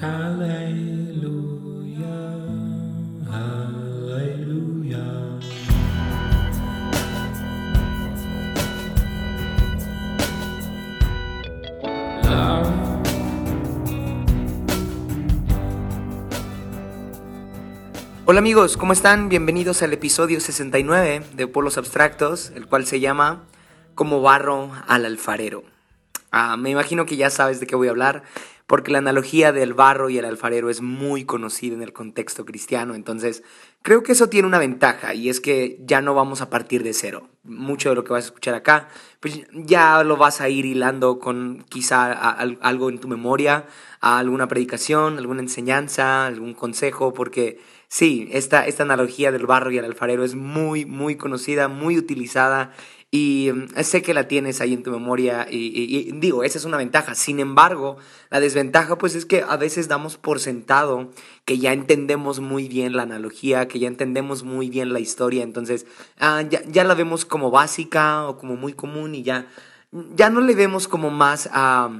Hola amigos, ¿cómo están? Bienvenidos al episodio 69 de Polos Abstractos, el cual se llama Como barro al alfarero. Ah, me imagino que ya sabes de qué voy a hablar, porque la analogía del barro y el alfarero es muy conocida en el contexto cristiano, entonces creo que eso tiene una ventaja y es que ya no vamos a partir de cero. Mucho de lo que vas a escuchar acá, pues ya lo vas a ir hilando con quizá algo en tu memoria, alguna predicación, alguna enseñanza, algún consejo, porque Sí, esta, esta analogía del barro y el alfarero es muy, muy conocida, muy utilizada y mm, sé que la tienes ahí en tu memoria y, digo, esa es una ventaja. Sin embargo, la desventaja pues es que a veces damos por sentado que ya entendemos muy bien la analogía, que ya entendemos muy bien la historia, entonces ah, ya, la vemos como básica o como muy común y ya, ya no le vemos como más a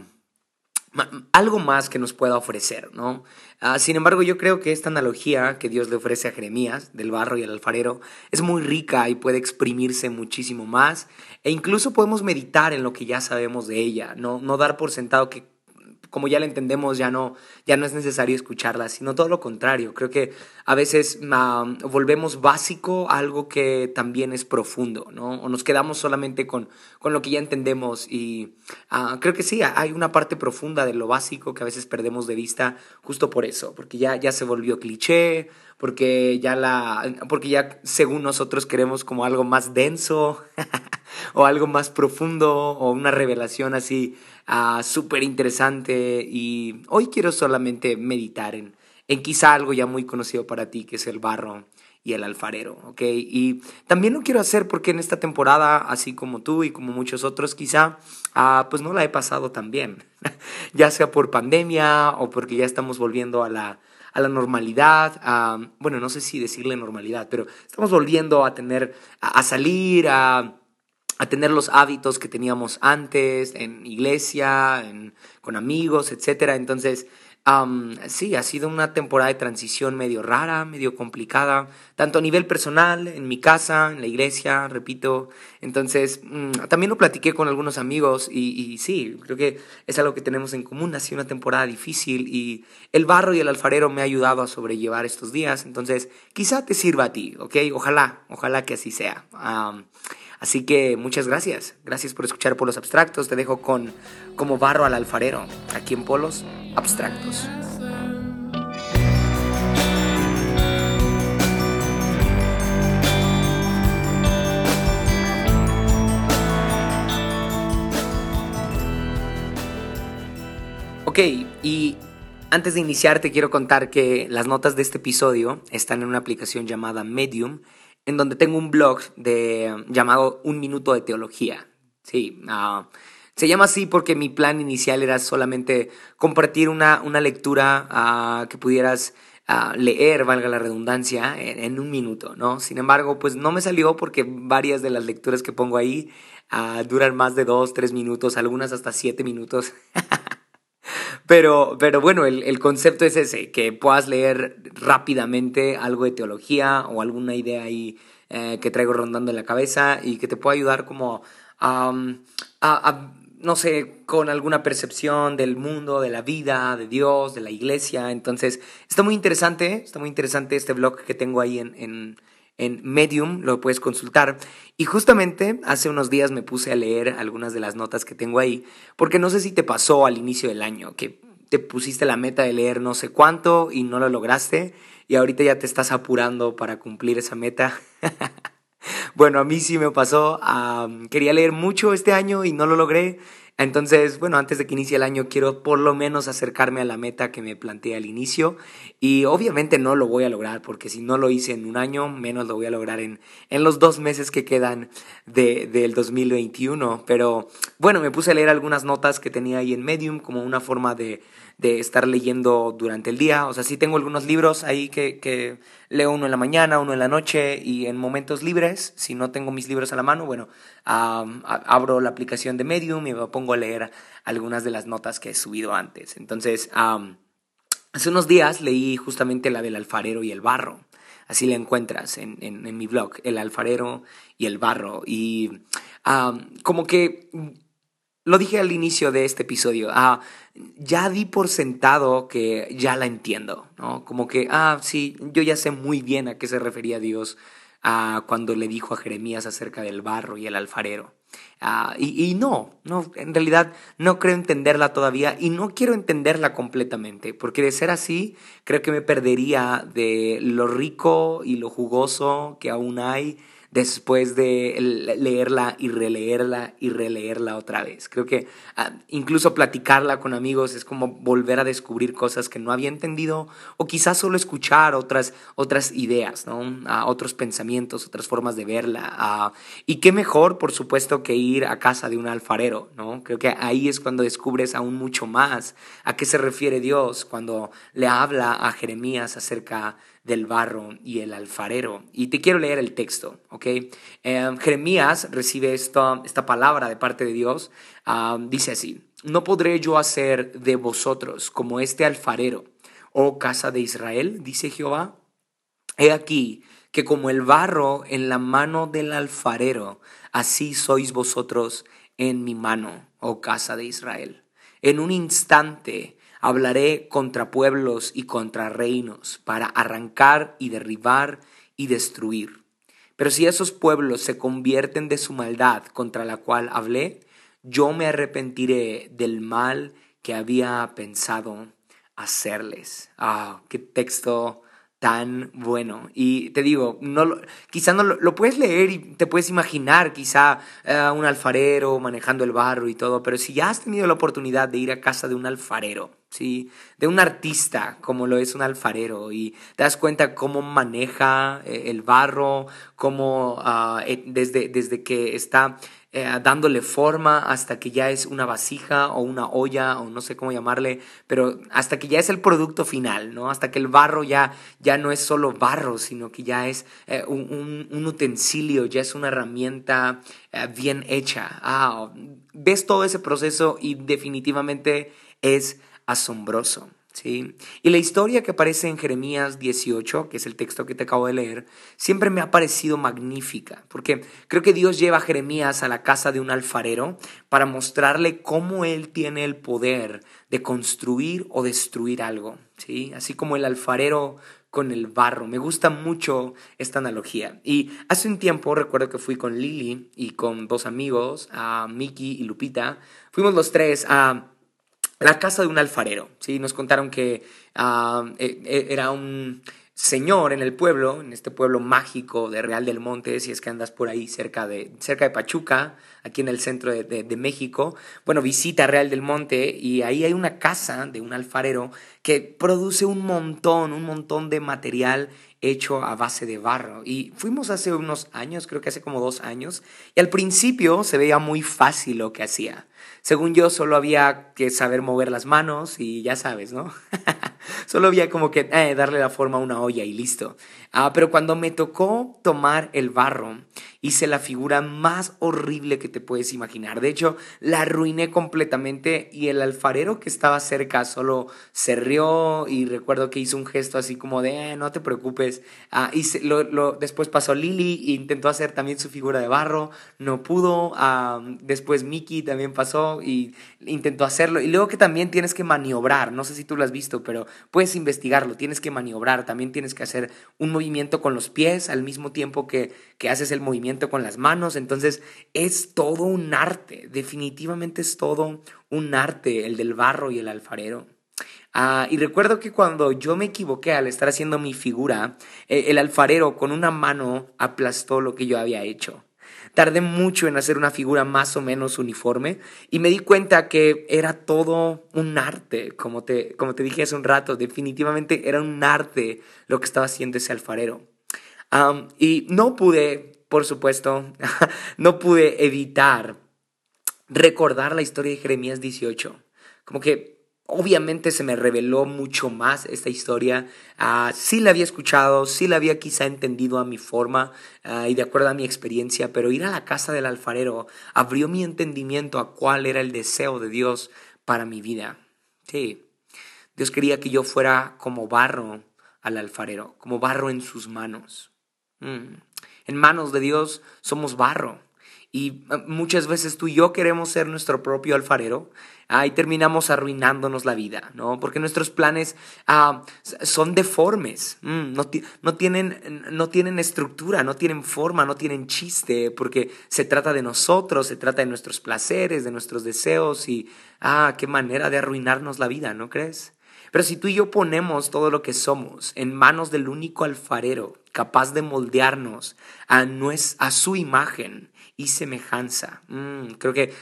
algo más que nos pueda ofrecer, ¿no? Ah, sin embargo, yo creo que esta analogía que Dios le ofrece a Jeremías, del barro y el alfarero, es muy rica y puede exprimirse muchísimo más, e incluso podemos meditar en lo que ya sabemos de ella, no, no dar por sentado que como ya la entendemos, ya no, ya no es necesario escucharla, sino todo lo contrario. Creo que a veces volvemos básico algo que también es profundo, ¿no? O nos quedamos solamente con, con lo que ya entendemos y ah, creo que sí, hay una parte profunda de lo básico que a veces perdemos de vista justo por eso, porque ya, ya se volvió cliché, porque ya, la, porque ya según nosotros queremos como algo más denso o algo más profundo o una revelación así uh, súper interesante y hoy quiero solamente meditar en, en quizá algo ya muy conocido para ti, que es el barro y el alfarero, ¿ok? Y también lo quiero hacer porque en esta temporada, así como tú y como muchos otros, quizá, uh, pues no la he pasado tan bien, ya sea por pandemia o porque ya estamos volviendo a la, a la normalidad, bueno, no sé si decirle normalidad, pero estamos volviendo a tener, a salir, a a tener los hábitos que teníamos antes en iglesia, con amigos, etc. Entonces, sí, ha sido una temporada de transición medio rara, medio complicada, tanto a nivel personal, en mi casa, en la iglesia, repito. Entonces, mm, también lo platiqué con algunos amigos y, y, sí, creo que es algo que tenemos en común. Ha sido una temporada difícil y el barro y el alfarero me ha ayudado a sobrellevar estos días. Entonces, quizá te sirva a ti, ¿ok? Ojalá, ojalá que así sea. Así que muchas gracias. Gracias por escuchar Polos Abstractos. Te dejo con como barro al alfarero, aquí en Polos Abstractos. Ok, y antes de iniciar te quiero contar que las notas de este episodio están en una aplicación llamada Medium en donde tengo un blog de, llamado Un Minuto de Teología. Sí, ah, se llama así porque mi plan inicial era solamente compartir una, una lectura ah, que pudieras ah, leer, valga la redundancia, en, un minuto, ¿no? Sin embargo, pues no me salió porque varias de las lecturas que pongo ahí duran más de dos, tres minutos, algunas hasta siete minutos. Pero, pero bueno, el, el, concepto es ese, que puedas leer rápidamente algo de teología o alguna idea ahí eh, que traigo rondando en la cabeza y que te pueda ayudar como a, a, no sé, con alguna percepción del mundo, de la vida, de Dios, de la iglesia. Entonces, está muy interesante, está muy interesante este blog que tengo ahí en, en en Medium, lo puedes consultar. Y justamente hace unos días me puse a leer algunas de las notas que tengo ahí, porque no sé si te pasó al inicio del año, que te pusiste la meta de leer no sé cuánto y no lo lograste, y ahorita ya te estás apurando para cumplir esa meta. bueno, a mí sí me pasó, quería leer mucho este año y no lo logré, entonces, bueno, antes de que inicie el año quiero por lo menos acercarme a la meta que me planteé al inicio y obviamente no lo voy a lograr porque si no lo hice en un año, menos lo voy a lograr en, en los dos meses que quedan de, del 2021. Pero bueno, me puse a leer algunas notas que tenía ahí en Medium como una forma de, de estar leyendo durante el día. O sea, sí tengo algunos libros ahí que, que, leo uno en la mañana, uno en la noche y en momentos libres. Si no tengo mis libros a la mano, bueno, abro la aplicación de Medium y me pongo a leer algunas de las notas que he subido antes. Entonces, Hace unos días leí justamente la del alfarero y el barro. Así la encuentras en, mi blog, el alfarero y el barro. Y como que lo dije al inicio de este episodio, ah, ya di por sentado que ya la entiendo, ¿no? Como que, ah, sí, yo ya sé muy bien a qué se refería Dios ah, cuando le dijo a Jeremías acerca del barro y el alfarero. Ah, y, no, no, en realidad no creo entenderla todavía y no quiero entenderla completamente, porque de ser así, creo que me perdería de lo rico y lo jugoso que aún hay después de leerla y releerla y releerla otra vez. Creo que ah, incluso platicarla con amigos es como volver a descubrir cosas que no había entendido o quizás solo escuchar otras, otras ideas, ¿no? Ah, otros pensamientos, otras formas de verla. Ah, y qué mejor, por supuesto, que ir a casa de un alfarero, ¿no? Creo que ahí es cuando descubres aún mucho más a qué se refiere Dios cuando le habla a Jeremías acerca del barro y el alfarero. Y te quiero leer el texto, ¿ok? Eh, Jeremías recibe esta, esta palabra de parte de Dios. Dice así, no podré yo hacer de vosotros como este alfarero, oh casa de Israel, dice Jehová. He aquí que como el barro en la mano del alfarero, así sois vosotros en mi mano, oh casa de Israel. En un instante Hablaré contra pueblos y contra reinos para arrancar y derribar y destruir. Pero si esos pueblos se convierten de su maldad contra la cual hablé, yo me arrepentiré del mal que había pensado hacerles. Ah, qué texto tan bueno. Y te digo, no quizá no lo, puedes leer y te puedes imaginar quizá eh, un alfarero manejando el barro y todo, pero si ya has tenido la oportunidad de ir a casa de un alfarero, ¿sí? de un artista como lo es un alfarero y te das cuenta cómo maneja eh, el barro, cómo ah, eh, desde, desde que está eh, dándole forma hasta que ya es una vasija o una olla o no sé cómo llamarle, pero hasta que ya es el producto final, ¿no? Hasta que el barro ya, ya no es solo barro, sino que ya es un, un, utensilio, ya es una herramienta bien hecha. Ah, ves todo ese proceso y definitivamente es asombroso. ¿sí? Y la historia que aparece en Jeremías 18, que es el texto que te acabo de leer, siempre me ha parecido magnífica, porque creo que Dios lleva a Jeremías a la casa de un alfarero para mostrarle cómo él tiene el poder de construir o destruir algo, ¿sí? Así como el alfarero con el barro. Me gusta mucho esta analogía. Y hace un tiempo recuerdo que fui con Lili y con dos amigos, a Miki y Lupita. Fuimos los tres a la casa de un alfarero. ¿sí? Nos contaron que ah, e, e, era un señor en el pueblo, en este pueblo mágico de Real del Monte, si es que andas por ahí cerca de, cerca de Pachuca, aquí en el centro de, de, México. Bueno, visita Real del Monte y ahí hay una casa de un alfarero que produce un montón, un montón de material hecho a base de barro. Y fuimos hace unos años, creo que hace como dos años, y al principio se veía muy fácil lo que hacía. Según yo, solo había que saber mover las manos y ya sabes, ¿no? solo había como que eh, darle la forma a una olla y listo. Ah, pero cuando me tocó tomar el barro, hice la figura más horrible que te puedes imaginar. De hecho, la arruiné completamente y el alfarero que estaba cerca solo se rió y recuerdo que hizo un gesto así como de, eh, no te preocupes. Ah, y lo, después pasó Lily e intentó hacer también su figura de barro, no pudo. Ah, después Mickey también pasó y intentó hacerlo. Y luego que también tienes que maniobrar, no sé si tú lo has visto, pero puedes investigarlo, tienes que maniobrar, también tienes que hacer un movimiento con los pies al mismo tiempo que, que haces el movimiento con las manos. Entonces es todo un arte, definitivamente es todo un arte el del barro y el alfarero. Ah, y recuerdo que cuando yo me equivoqué al estar haciendo mi figura, eh, el alfarero con una mano aplastó lo que yo había hecho. Tardé mucho en hacer una figura más o menos uniforme y me di cuenta que era todo un arte, como te, como te dije hace un rato, definitivamente era un arte lo que estaba haciendo ese alfarero. y no pude por supuesto, no pude evitar recordar la historia de Jeremías 18. Como que obviamente se me reveló mucho más esta historia. Uh, sí la había escuchado, sí la había quizá entendido a mi forma ah, y de acuerdo a mi experiencia, pero ir a la casa del alfarero abrió mi entendimiento a cuál era el deseo de Dios para mi vida. Sí. Dios quería que yo fuera como barro al alfarero, como barro en sus manos. Mm. En manos de Dios somos barro. Y ah, muchas veces tú y yo queremos ser nuestro propio alfarero. Ahí terminamos arruinándonos la vida, ¿no? Porque nuestros planes ah, son deformes, mm, no, no, tienen, no tienen estructura, no tienen forma, no tienen chiste, porque se trata de nosotros, se trata de nuestros placeres, de nuestros deseos y, ah, qué manera de arruinarnos la vida, ¿no crees? Pero si tú y yo ponemos todo lo que somos en manos del único alfarero, capaz de moldearnos a, a su imagen y semejanza, mm, creo que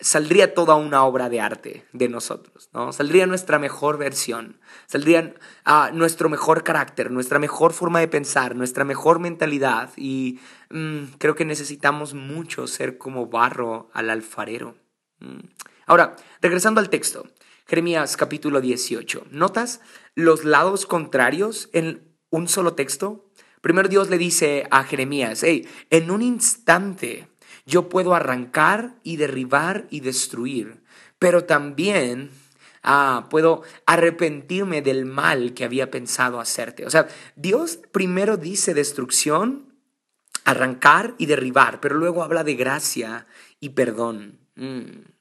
saldría toda una obra de arte de nosotros, ¿no? Saldría nuestra mejor versión, saldría uh, nuestro mejor carácter, nuestra mejor forma de pensar, nuestra mejor mentalidad y mm, creo que necesitamos mucho ser como barro al alfarero. Mm. Ahora, regresando al texto, Jeremías capítulo 18. ¿Notas los lados contrarios en un solo texto? Primero Dios le dice a Jeremías, hey, en un instante yo puedo arrancar y derribar y destruir, pero también ah, puedo arrepentirme del mal que había pensado hacerte. O sea, Dios primero dice destrucción, arrancar y derribar, pero luego habla de gracia y perdón. Mm.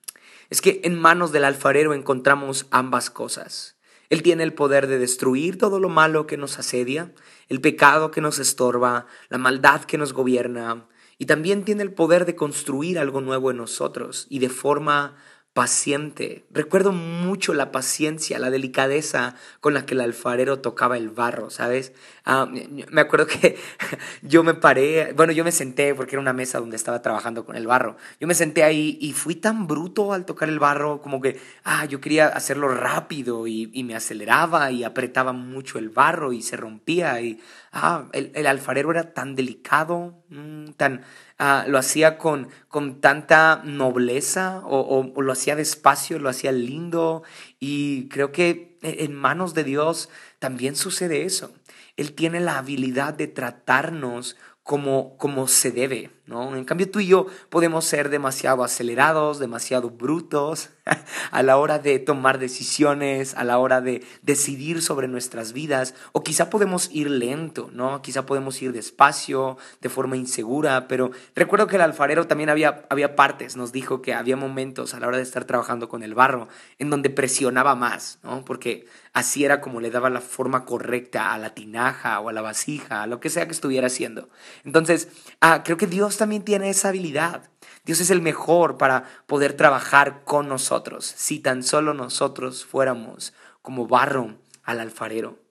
Es que en manos del alfarero encontramos ambas cosas. Él tiene el poder de destruir todo lo malo que nos asedia, el pecado que nos estorba, la maldad que nos gobierna, y también tiene el poder de construir algo nuevo en nosotros y de forma paciente. Recuerdo mucho la paciencia, la delicadeza con la que el alfarero tocaba el barro, ¿sabes? Ah, me acuerdo que yo me paré, bueno, yo me senté porque era una mesa donde estaba trabajando con el barro. Yo me senté ahí y fui tan bruto al tocar el barro como que, ah, yo quería hacerlo rápido y, y me aceleraba y apretaba mucho el barro y se rompía y, ah, el, el alfarero era tan delicado, mm, tan Ah, lo hacía con, con tanta nobleza o, o, lo hacía despacio, lo hacía lindo y creo que en manos de Dios también sucede eso. Él tiene la habilidad de tratarnos como, como se debe, ¿no? En cambio tú y yo podemos ser demasiado acelerados, demasiado brutos a la hora de tomar decisiones, a la hora de decidir sobre nuestras vidas, o quizá podemos ir lento, ¿no? Quizá podemos ir despacio, de forma insegura, pero recuerdo que el alfarero también había, había partes, nos dijo que había momentos a la hora de estar trabajando con el barro en donde presionaba más, ¿no? Porque así era como le daba la forma correcta a la tinaja o a la vasija, a lo que sea que estuviera haciendo. Entonces, ah, creo que Dios también tiene esa habilidad. Dios es el mejor para poder trabajar con nosotros, si tan solo nosotros fuéramos como barro al alfarero.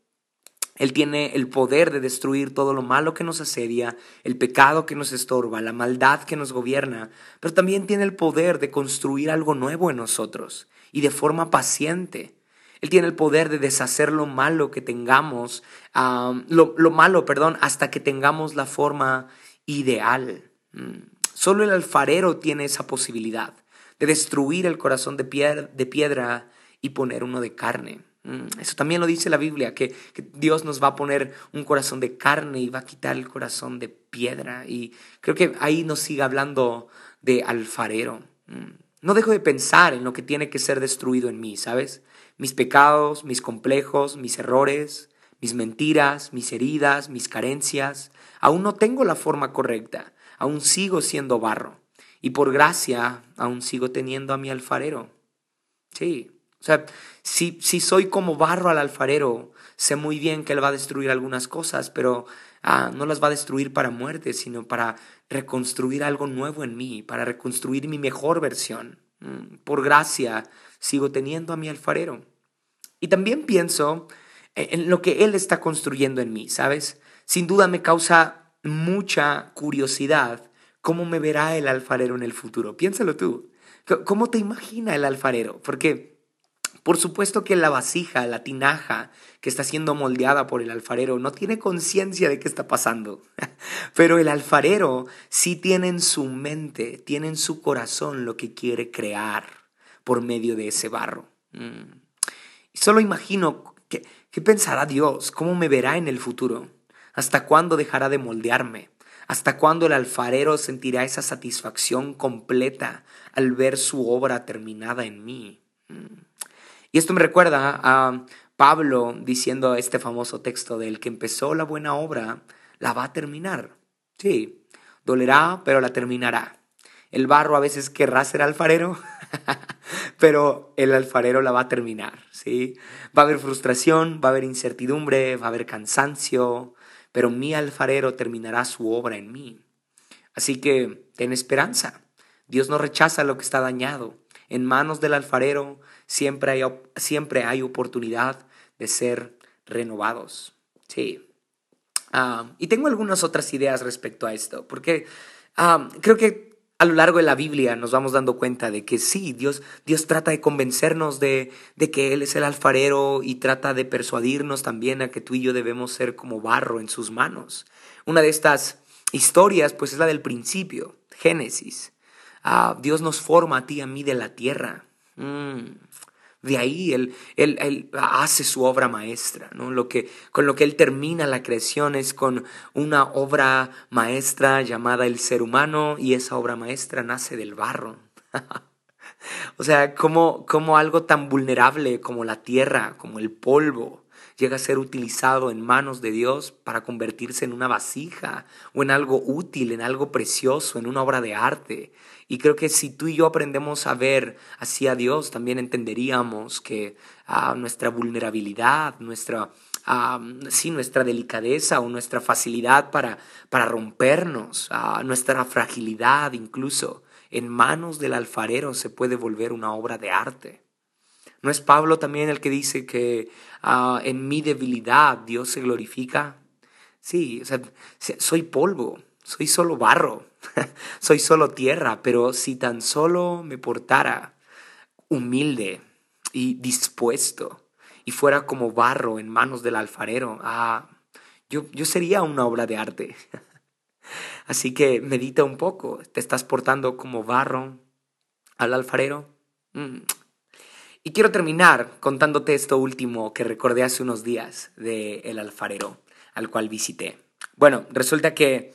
Él tiene el poder de destruir todo lo malo que nos asedia, el pecado que nos estorba, la maldad que nos gobierna, pero también tiene el poder de construir algo nuevo en nosotros y de forma paciente. Él tiene el poder de deshacer lo malo que tengamos, lo, lo, malo, perdón, hasta que tengamos la forma ideal. Solo el alfarero tiene esa posibilidad de destruir el corazón de piedra, de piedra y poner uno de carne. Mm. Eso también lo dice la Biblia, que, Dios nos va a poner un corazón de carne y va a quitar el corazón de piedra. Y creo que ahí nos sigue hablando de alfarero. Mm. No dejo de pensar en lo que tiene que ser destruido en mí, ¿sabes? Mis pecados, mis complejos, mis errores, mis mentiras, mis heridas, mis carencias. Aún no tengo la forma correcta, aún sigo siendo barro. Y por gracia, aún sigo teniendo a mi alfarero. Sí, o sea, si, si soy como barro al alfarero, sé muy bien que él va a destruir algunas cosas, pero ah, no las va a destruir para muerte, sino para reconstruir algo nuevo en mí, para reconstruir mi mejor versión. Mm, por gracia, sigo teniendo a mi alfarero. Y también pienso en lo que Él está construyendo en mí, ¿sabes? Sin duda me causa mucha curiosidad cómo me verá el alfarero en el futuro. Piénsalo tú. ¿Cómo te imagina el alfarero? Porque por supuesto que la vasija, la tinaja que está siendo moldeada por el alfarero no tiene conciencia de qué está pasando. Pero el alfarero sí tiene en su mente, tiene en su corazón lo que quiere crear por medio de ese barro. Mm. Solo imagino qué pensará Dios, cómo me verá en el futuro, hasta cuándo dejará de moldearme, hasta cuándo el alfarero sentirá esa satisfacción completa al ver su obra terminada en mí. Mm. Y esto me recuerda a Pablo diciendo este famoso texto del que empezó la buena obra, la va a terminar. Sí, dolerá, pero la terminará. El barro a veces querrá ser alfarero, pero el alfarero la va a terminar, ¿sí? Va a haber frustración, va a haber incertidumbre, va a haber cansancio, pero mi alfarero terminará su obra en mí. Así que ten esperanza. Dios no rechaza lo que está dañado. En manos del alfarero siempre hay, siempre hay oportunidad de ser renovados. Sí. Ah, y tengo algunas otras ideas respecto a esto, porque ah, creo que a lo largo de la Biblia nos vamos dando cuenta de que sí, Dios, Dios trata de convencernos de, de, que Él es el alfarero y trata de persuadirnos también a que tú y yo debemos ser como barro en sus manos. Una de estas historias pues es la del principio, Génesis. Ah, Dios nos forma a ti y a mí de la tierra. Mm. De ahí él, él, hace su obra maestra, ¿no? Lo que, con lo que Él termina la creación es con una obra maestra llamada el ser humano y esa obra maestra nace del barro. o sea, como, como algo tan vulnerable como la tierra, como el polvo, llega a ser utilizado en manos de Dios para convertirse en una vasija o en algo útil, en algo precioso, en una obra de arte. Y creo que si tú y yo aprendemos a ver hacia Dios, también entenderíamos que ah, nuestra vulnerabilidad, nuestra, ah, sí, nuestra delicadeza o nuestra facilidad para, para rompernos, ah, nuestra fragilidad incluso, en manos del alfarero se puede volver una obra de arte. ¿No es Pablo también el que dice que en mi debilidad Dios se glorifica? Sí, o sea, soy polvo, soy solo barro, soy solo tierra, pero si tan solo me portara humilde y dispuesto y fuera como barro en manos del alfarero, ah, yo, yo sería una obra de arte. Así que medita un poco, ¿te estás portando como barro al alfarero? Mm. Y quiero terminar contándote esto último que recordé hace unos días de el alfarero al cual visité. Bueno, resulta que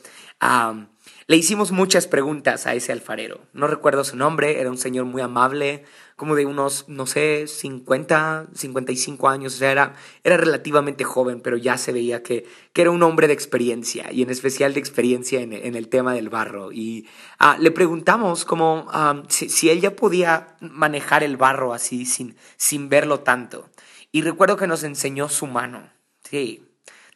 le hicimos muchas preguntas a ese alfarero. No recuerdo su nombre, era un señor muy amable, como de unos, no sé, 50, 55 años, o sea, era, era relativamente joven, pero ya se veía que, que era un hombre de experiencia, y en especial de experiencia en, en el tema del barro. Y ah, le preguntamos como si, si, él ya podía manejar el barro así, sin, sin verlo tanto. Y recuerdo que nos enseñó su mano. Sí,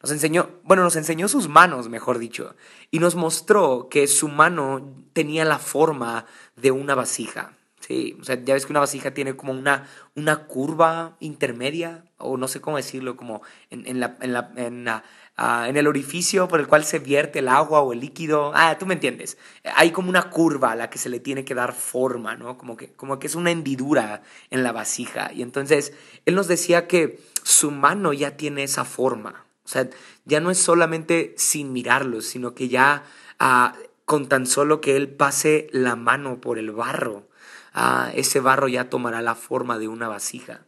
nos enseñó, bueno, nos enseñó sus manos, mejor dicho, y nos mostró que su mano tenía la forma de una vasija. Sí, o sea, ya ves que una vasija tiene como una, una curva intermedia, o no sé cómo decirlo, como en, en, la, en, la, ah, en, el orificio por el cual se vierte el agua o el líquido. Ah, tú me entiendes. Hay como una curva a la que se le tiene que dar forma, ¿no? Como que, como que es una hendidura en la vasija. Y entonces él nos decía que su mano ya tiene esa forma. O sea, ya no es solamente sin mirarlo, sino que ya ah, con tan solo que Él pase la mano por el barro, ah, ese barro ya tomará la forma de una vasija.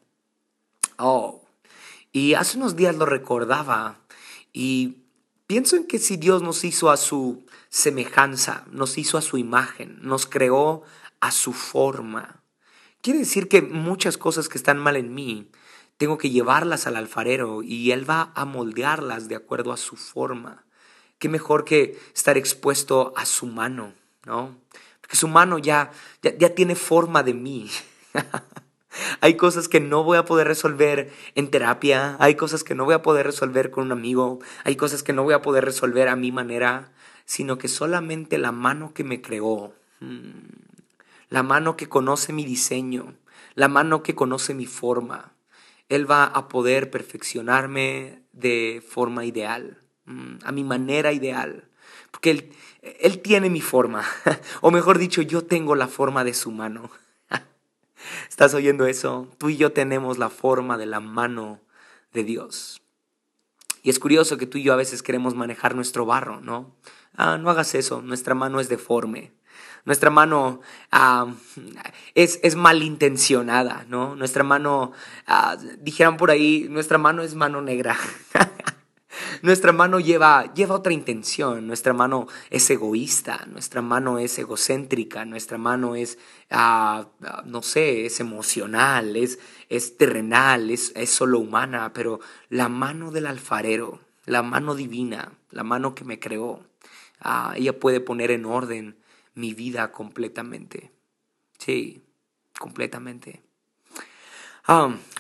Oh, y hace unos días lo recordaba y pienso en que si Dios nos hizo a su semejanza, nos hizo a su imagen, nos creó a su forma, quiere decir que muchas cosas que están mal en mí, tengo que llevarlas al alfarero y él va a moldearlas de acuerdo a su forma. Qué mejor que estar expuesto a su mano, ¿no? Porque su mano ya, ya, tiene forma de mí. hay cosas que no voy a poder resolver en terapia, hay cosas que no voy a poder resolver con un amigo, hay cosas que no voy a poder resolver a mi manera, sino que solamente la mano que me creó, mm, la mano que conoce mi diseño, la mano que conoce mi forma, él va a poder perfeccionarme de forma ideal, mm, a mi manera ideal. Porque Él, él tiene mi forma, o mejor dicho, yo tengo la forma de su mano. ¿Estás oyendo eso? Tú y yo tenemos la forma de la mano de Dios. Y es curioso que tú y yo a veces queremos manejar nuestro barro, ¿no? Ah, no hagas eso, nuestra mano es deforme. Nuestra mano ah, es, es, malintencionada, ¿no? Nuestra mano, uh, dijeran por ahí, nuestra mano es mano negra. nuestra mano lleva, lleva otra intención, nuestra mano es egoísta, nuestra mano es egocéntrica, nuestra mano es, ah, ah, no sé, es emocional, es, es terrenal, es, es solo humana, pero la mano del alfarero, la mano divina, la mano que me creó, ah, ella puede poner en orden mi vida completamente. Sí, completamente.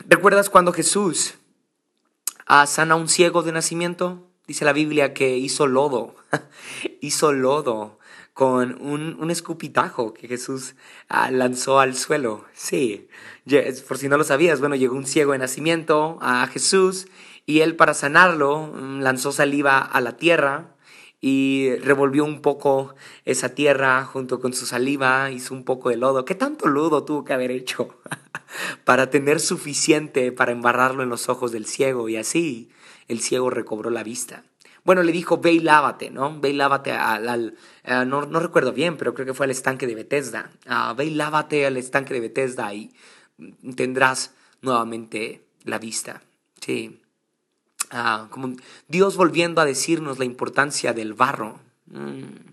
¿Recuerdas cuando Jesús a sana a un ciego de nacimiento. Dice la Biblia que hizo lodo, hizo lodo con un, escupitajo que Jesús ah, lanzó al suelo. Sí, por si no lo sabías, bueno, llegó un ciego de nacimiento a Jesús y él para sanarlo mm, lanzó saliva a la tierra y revolvió un poco esa tierra junto con su saliva, hizo un poco de lodo. ¿Qué tanto lodo tuvo que haber hecho? para tener suficiente para embarrarlo en los ojos del ciego y así el ciego recobró la vista. Bueno, le dijo, ve y lávate, ¿no? Ve lávate al... Eh, no, recuerdo bien, pero creo que fue al estanque de Bethesda. Uh, al estanque de Bethesda y tendrás nuevamente la vista. Sí. Ah, como Dios volviendo a decirnos la importancia del barro. Mm.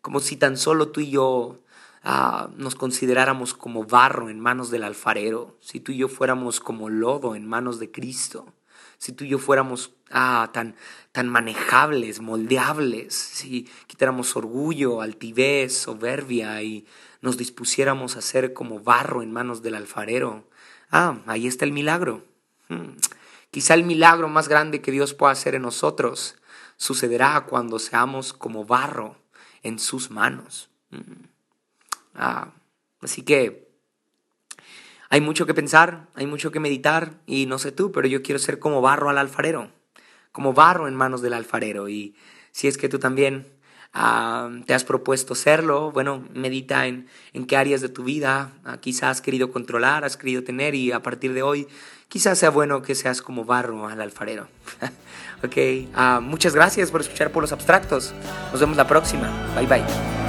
Como si tan solo tú y yo Ah, nos consideráramos como barro en manos del alfarero, si tú y yo fuéramos como lodo en manos de Cristo, si tú y yo fuéramos ah, tan, tan manejables, moldeables, si quitáramos orgullo, altivez, soberbia y nos dispusiéramos a ser como barro en manos del alfarero, ah, ahí está el milagro. Quizá el milagro más grande que Dios pueda hacer en nosotros sucederá cuando seamos como barro en sus manos. Hmm. Ah, así que hay mucho que pensar, hay mucho que meditar y no sé tú, pero yo quiero ser como barro al alfarero, como barro en manos del alfarero. Y si es que tú también ah, te has propuesto serlo, bueno, medita en, en qué áreas de tu vida ah, quizás has querido controlar, has querido tener y a partir de hoy quizás sea bueno que seas como barro al alfarero. ok, muchas gracias por escuchar por los abstractos. Nos vemos la próxima. Bye bye.